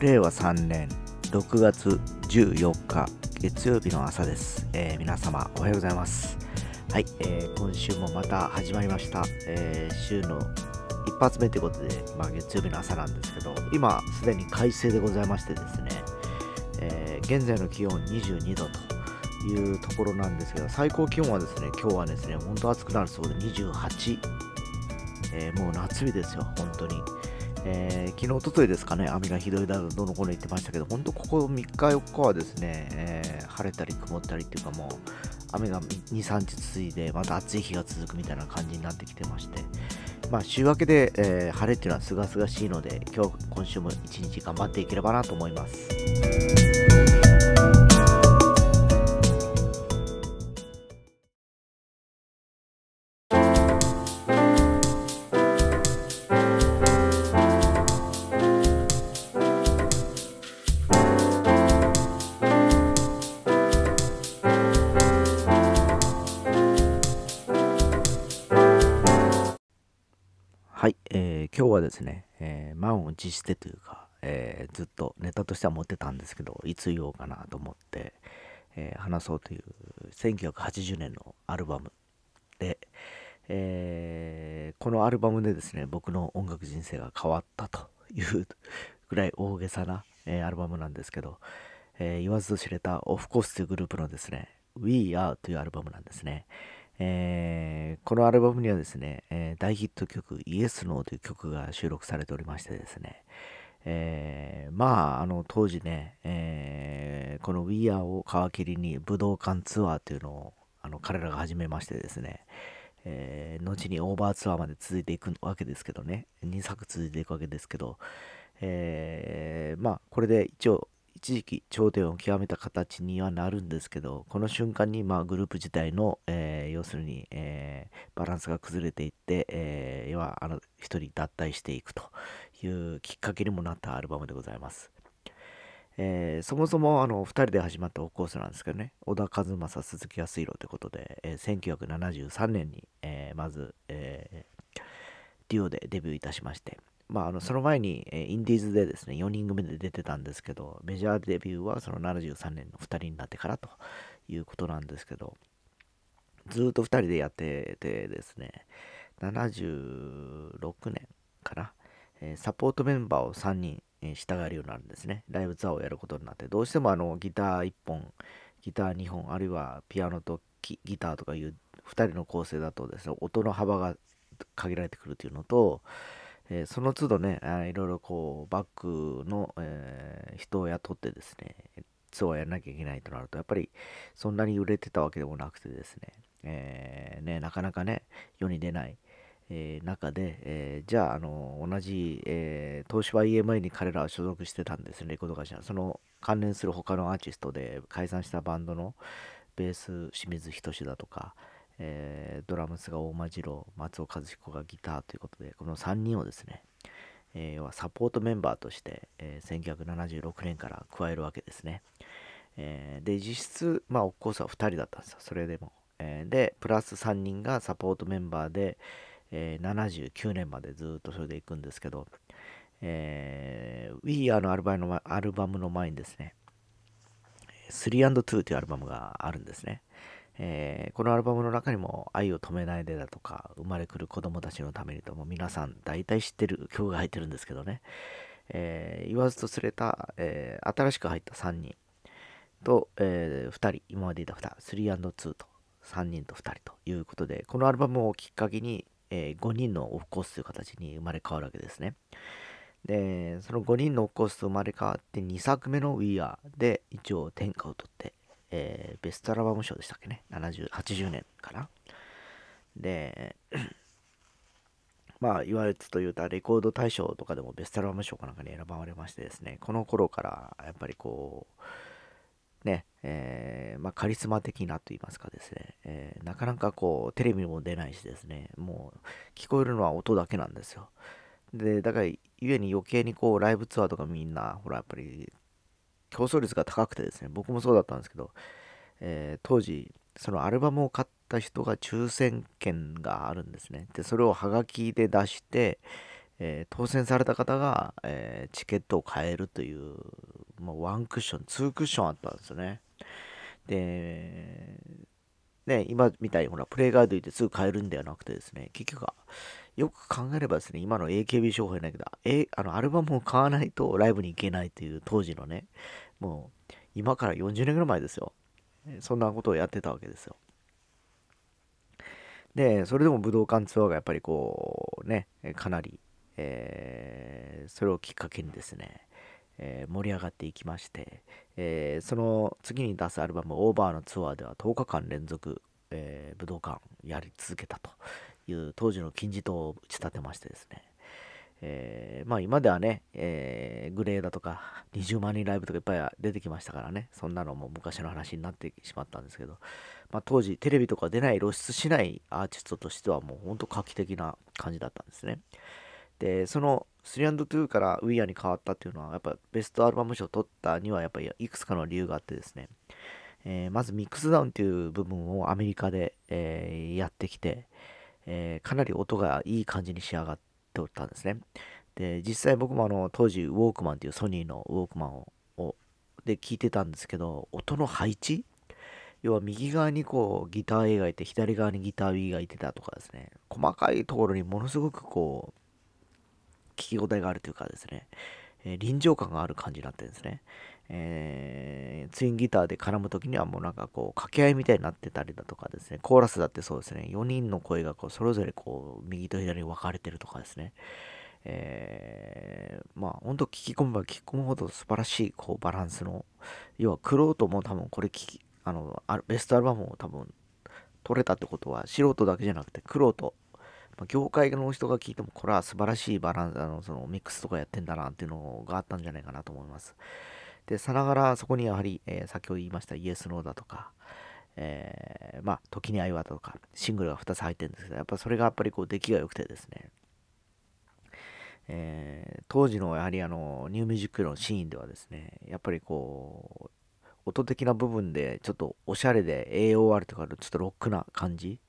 令和3年6月14日月曜日の朝です、えー皆様おはようございます。はい、えー今週もまた始まりました、えー週の一発目ということで、ま、月曜日の朝なんですけど今すでに快晴でございましてですね、え現在の気温22度というところなんですけど最高気温はですね今日はですね本当暑くなるそうで28、えーもう夏日ですよ本当に。えー昨日、おとといですかね、雨がひどいだろう、どの頃言ってましたけど、本当、ここ3日、4日はですね、えー晴れたり曇ったりっていうか、もう雨が2、3日続いて、また暑い日が続くみたいな感じになってきてまして、まあ、週明けで、えー晴れっていうのはすがすがしいので、今日、今週も一日頑張っていければなと思います。今日はですね、えー満を持してというか、えーずっとネタとしては持ってたんですけど、いつ言おうかなと思って、え話そうという1980年のアルバムで、えこのアルバムでですね、僕の音楽人生が変わったというぐらい大げさな、えアルバムなんですけど、え言わずと知れたオフコースというグループのですね、We Are というアルバムなんですね。えーこのアルバムにはですね、えー大ヒット曲 Yes No という曲が収録されておりましてですね、えーまあ、あの当時ね、えーこの We Are を皮切りに武道館ツアーというのをあの彼らが始めましてですね、えー後にオーバーツアーまで続いていくわけですけどね、2作続いていくわけですけど、えーまあこれで一応一時期頂点を極めた形にはなるんですけどこの瞬間にまあグループ自体の、えー要するに、えーバランスが崩れていって、えー要はあの一人脱退していくというきっかけにもなったアルバムでございます。えーそもそもあの2人で始まったオコースなんですけどね小田和正鈴木康弘ということで、えー1973年に、えーまず、えデュオでデビューいたしまして、まあ、あのその前に、えインディーズでですね4人組で出てたんですけどメジャーデビューはその73年の2人になってからということなんですけどずっと2人でやっててですね76年かな、えサポートメンバーを3人、え従えるようになるんですね。ライブツアーをやることになってどうしてもあのギター1本ギター2本あるいはピアノとギターとかいう2人の構成だとですね音の幅が限られてくるというのと、えーその都度ねあいろいろこうバックの、えー人を雇ってですねツアーやらなきゃいけないとなるとやっぱりそんなに売れてたわけでもなくてですね,、えーねなかなかね世に出ない、えー中で、えーじゃああの同じ、えー東芝 EMI に彼らは所属してたんですねレコード会社。その関連する他のアーティストで解散したバンドのベース清水仁だとか、えードラムスが大間次郎松尾和彦がギターということでこの3人をですね、えー要はサポートメンバーとして、えー1976年から加えるわけですね、えーで実質まあオフコースは2人だったんですよ。それでも、えーでプラス3人がサポートメンバーで、えー79年までずっとそれでいくんですけど、えー、We Are のアルバムのアルバムの前にですね 3&2 というアルバムがあるんですね。えーこのアルバムの中にも「愛を止めないで」だとか「生まれくる子供たちのために」とも皆さん大体知ってる曲が入ってるんですけどね、えー言わずとすれた、えー新しく入った3人と、え2人今までいた2 3&2 と3人と2人ということでこのアルバムをきっかけに、え5人のオフコースという形に生まれ変わるわけですね。でその5人のオフコースと生まれ変わって2作目の We Are で一応天下を取って、えーベストアルバム賞でしたっけね？70 80年かな？で まあ言われつと言うたレコード大賞とかでもベストアルバム賞かなんかに選ばれましてですねこの頃からやっぱりこうねえーまあ、カリスマ的なと言いますかですね、えーなかなかこうテレビも出ないしですねもう聞こえるのは音だけなんですよ。でだからゆえに余計にこうライブツアーとかみんなほらやっぱり競争率が高くてですね僕もそうだったんですけど、えー当時そのアルバムを買った人が抽選券があるんですねでそれをハガキで出して、えー、当選された方が、えー、チケットを買えるという、もうワンクッション、ツークッションあったんですよね。で、ね、今みたいにほら、プレイガイド行ってすぐ買えるんではなくてですね、結局は、よく考えればですね、今の AKB 商法やないけど、えあのアルバムを買わないとライブに行けないという当時のね、もう今から40年ぐらい前ですよ。そんなことをやってたわけですよ。で、それでも武道館ツアーがやっぱりこうね、かなりえー、それをきっかけにですね、えー、盛り上がっていきまして、えー、その次に出すアルバム「オーバーのツアーでは10日間連続、え武道館やり続けたという当時の金字塔を打ち立てましてですね、えまあ今ではね、えグレーだとか20万人ライブとかいっぱい出てきましたからね。そんなのも昔の話になってしまったんですけど、まあ、当時テレビとか出ない露出しないアーティストとしてはもうほんと画期的な感じだったんですね。で、その 3&2 から We Are に変わったっていうのは、やっぱベストアルバム賞を取ったには、やっぱりいくつかの理由があってですね、えー、まずミックスダウンっていう部分をアメリカで、えー、やってきて、えー、かなり音がいい感じに仕上がっておったんですね。で、実際僕もあの当時ウォークマンっていうソニーのウォークマンををで聞いてたんですけど、音の配置？要は右側にこうギター A がいて左側にギター B がいてたとかですね、細かいところにものすごくこう、聞き応えがあるというかですね、えー、臨場感がある感じになってるんですね。えー、ツインギターで絡む時にはもうなんかこう掛け合いみたいになってたりだとかですね、コーラスだってそうですね、4人の声がこうそれぞれこう右と左に分かれてるとかですね、えー、まあ本当聞き込めば聞き込むほど素晴らしいこうバランスの、要はクロートも多分これ聞き、あの、ベストアルバムを多分取れたってことは素人だけじゃなくてクロートまあ、業界の人が聞いても、これは素晴らしいバランス、あの、そのミックスとかやってんだなっていうのがあったんじゃないかなと思います。で、さながらそこにやはり、えー、先ほど言いましたイエス・ノーだとか、えー、まあ、時に愛はとか、シングルが2つ入ってるんですけど、やっぱそれがやっぱりこう出来が良くてですね、えー、当時のやはりあの、ニューミュージックのシーンではですね、やっぱりこう、音的な部分でちょっとおしゃれで AOR とかちょっとロックな感じ、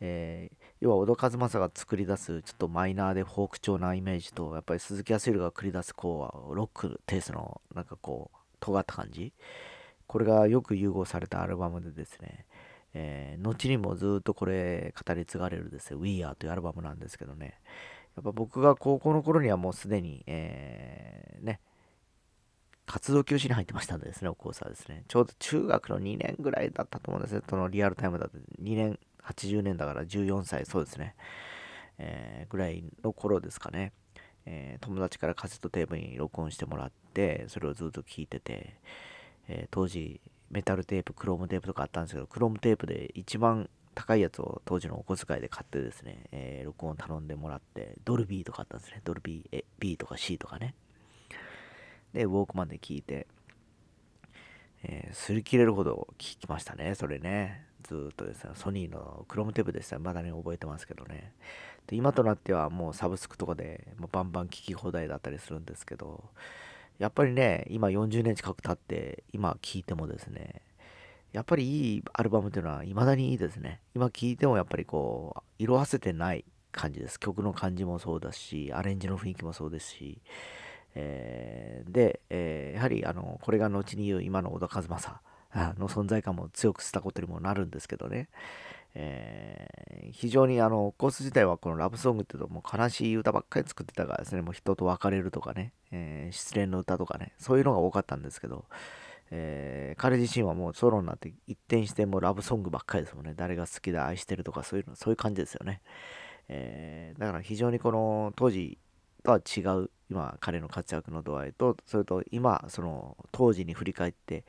えー、要は小戸和正が作り出すちょっとマイナーでフォーク調なイメージとやっぱり鈴木康弘が繰り出すこうロックテイストのなんかこう尖った感じこれがよく融合されたアルバムでですね、えー、後にもずっとこれ語り継がれるですね We Are というアルバムなんですけどねやっぱ僕が高校の頃にはもうすでに、えー、ね活動休止に入ってましたんでですね、お父さんですね。ちょうど中学の2年ぐらいだったと思うんですね。そのリアルタイムだと2年80年だから14歳、そうですね、えー、ぐらいの頃ですかね、えー、友達からカセットテープに録音してもらって、それをずっと聴いてて、えー、当時、メタルテープ、クロームテープとかあったんですけど、クロームテープで一番高いやつを当時のお小遣いで買ってですね、えー、録音頼んでもらって、ドルビーとかあったんですね。ドルビー、B とか C とかね。で、ウォークマンで聞いて、えー、擦り切れるほど聞きましたね、それね。ずっとですね、ソニーのクロムテープでしたまだに覚えてますけどね。で今となってはもうサブスクとかでもうバンバン聞き放題だったりするんですけど、やっぱりね、今40年近く経って、今聴いてもですね、やっぱりいいアルバムっていうのは未だにいいですね。今聴いてもやっぱりこう、色あせてない感じです。曲の感じもそうだし、アレンジの雰囲気もそうですし、えー、で、えー、やはりあの、これが後に言う今の小田和正あの存在感も強くしたことにもなるんですけどね、えー、非常にあのコース自体はこのラブソングっていうともう悲しい歌ばっかり作ってたからですね。もう人と別れるとかね、えー、失恋の歌とかね。そういうのが多かったんですけど、えー、彼自身はもうソロになって一転してもうラブソングばっかりですもんね。誰が好きだ愛してるとかそういうのそういう感じですよね、えだから非常にこの当時とは違う今彼の活躍の度合いとそれと今その当時に振り返って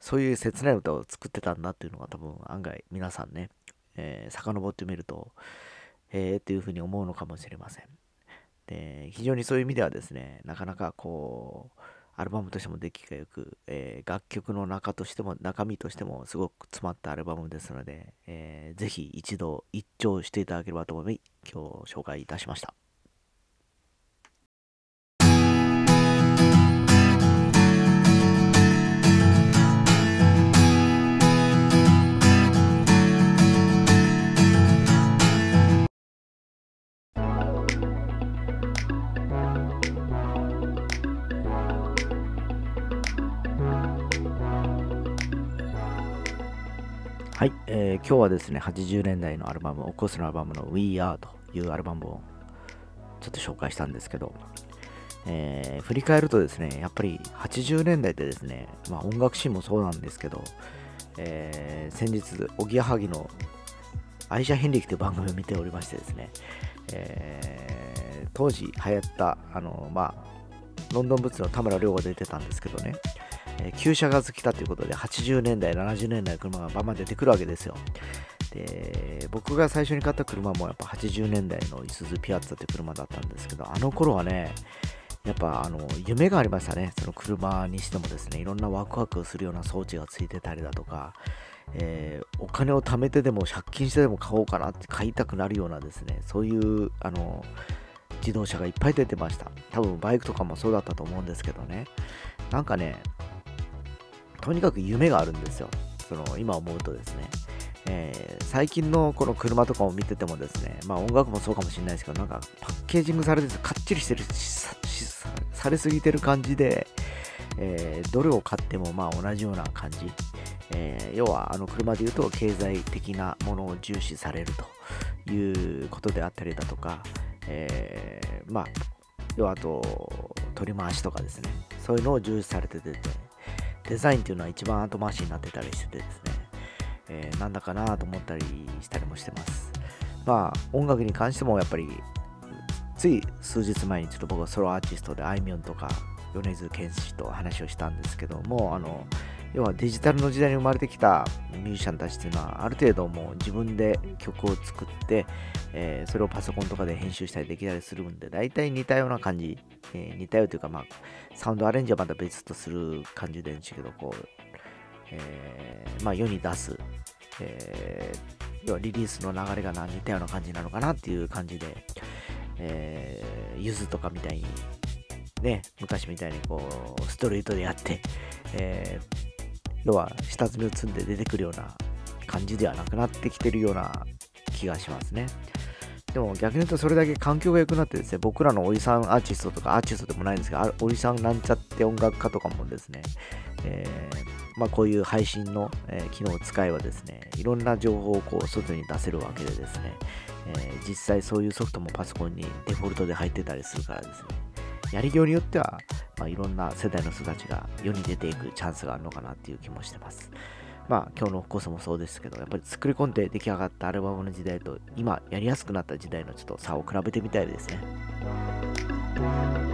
そういう切ない歌を作ってたんだっていうのが多分案外皆さんね、えー、遡ってみると、へえっていうふうに思うのかもしれません。で、非常にそういう意味ではですね、なかなかこう、アルバムとしても出来がよく、えー、楽曲の中としても、中身としてもすごく詰まったアルバムですので、えー、ぜひ一度一聴していただければと思い、今日紹介いたしました。えー、今日はですね、80年代のアルバム、オコスのアルバムの We Are というアルバムをちょっと紹介したんですけど、えー、振り返るとですね、やっぱり80年代でですね、まあ、音楽シーンもそうなんですけど、えー、先日、おぎやはぎの愛車遍歴という番組を見ておりましてですね、えー、当時流行った、あの、まあ、ロンドンブーツの田村亮が出てたんですけどね、旧車が好きだということで、80年代、70年代の車がバンバン出てくるわけですよ。で、僕が最初に買った車もやっぱ80年代のイスズピアッツァという車だったんですけど、あの頃はね、やっぱあの夢がありましたね。その車にしてもですね、いろんなワクワクするような装置がついてたりだとか、えー、お金を貯めてでも借金してでも買おうかなって買いたくなるようなですね、そういうあの自動車がいっぱい出てました。多分バイクとかもそうだったと思うんですけどね。なんかね、とにかく夢があるんですよ。その今思うとですね。えー、最近のこの車とかを見ててもですね、まあ音楽もそうかもしれないですけど、なんかパッケージングされててかっちりしてるしされすぎてる感じで、えー、どれを買ってもまあ同じような感じ。えー、要はあの車で言うと経済的なものを重視されるということであったりだとか、えー、まあ、要はあと取り回しとかですね、そういうのを重視されてて、デザインっていうのは一番後回しになってたりしててですね、えー、なんだかなと思ったりしたりもしてます。まあ、音楽に関してもやっぱり、つい数日前にちょっと僕はソロアーティストであいみょんとか米津玄師と話をしたんですけども、あの、要はデジタルの時代に生まれてきたミュージシャンたちっていうのはある程度もう自分で曲を作って、えー、それをパソコンとかで編集したりできたりするんで大体似たような感じ、えー、似たようというかまあサウンドアレンジはまた別とする感じでんですけどこう、えー、まあ世に出す、え要はリリースの流れが似たような感じなのかなっていう感じで、えー、ゆずとかみたいにね昔みたいにこうストリートでやって、えー要は下積みを積んで出てくるような感じではなくなってきてるような気がしますね。でも逆に言うとそれだけ環境が良くなってですね、僕らのおじさんアーティストとかアーティストでもないんですが、おじさんなんちゃって音楽家とかもですね、えー、まあ、こういう配信の、えー、機能を使えばですね、いろんな情報をこう外に出せるわけでですね、えー、実際そういうソフトもパソコンにデフォルトで入ってたりするからですね、やりようによっては、まあ、いろんな世代の人たちが世に出ていくチャンスがあるのかなっていう気もしてます。まあ今日のコースもそうですけど、やっぱり作り込んで出来上がったアルバムの時代と今やりやすくなった時代のちょっと差を比べてみたいですね。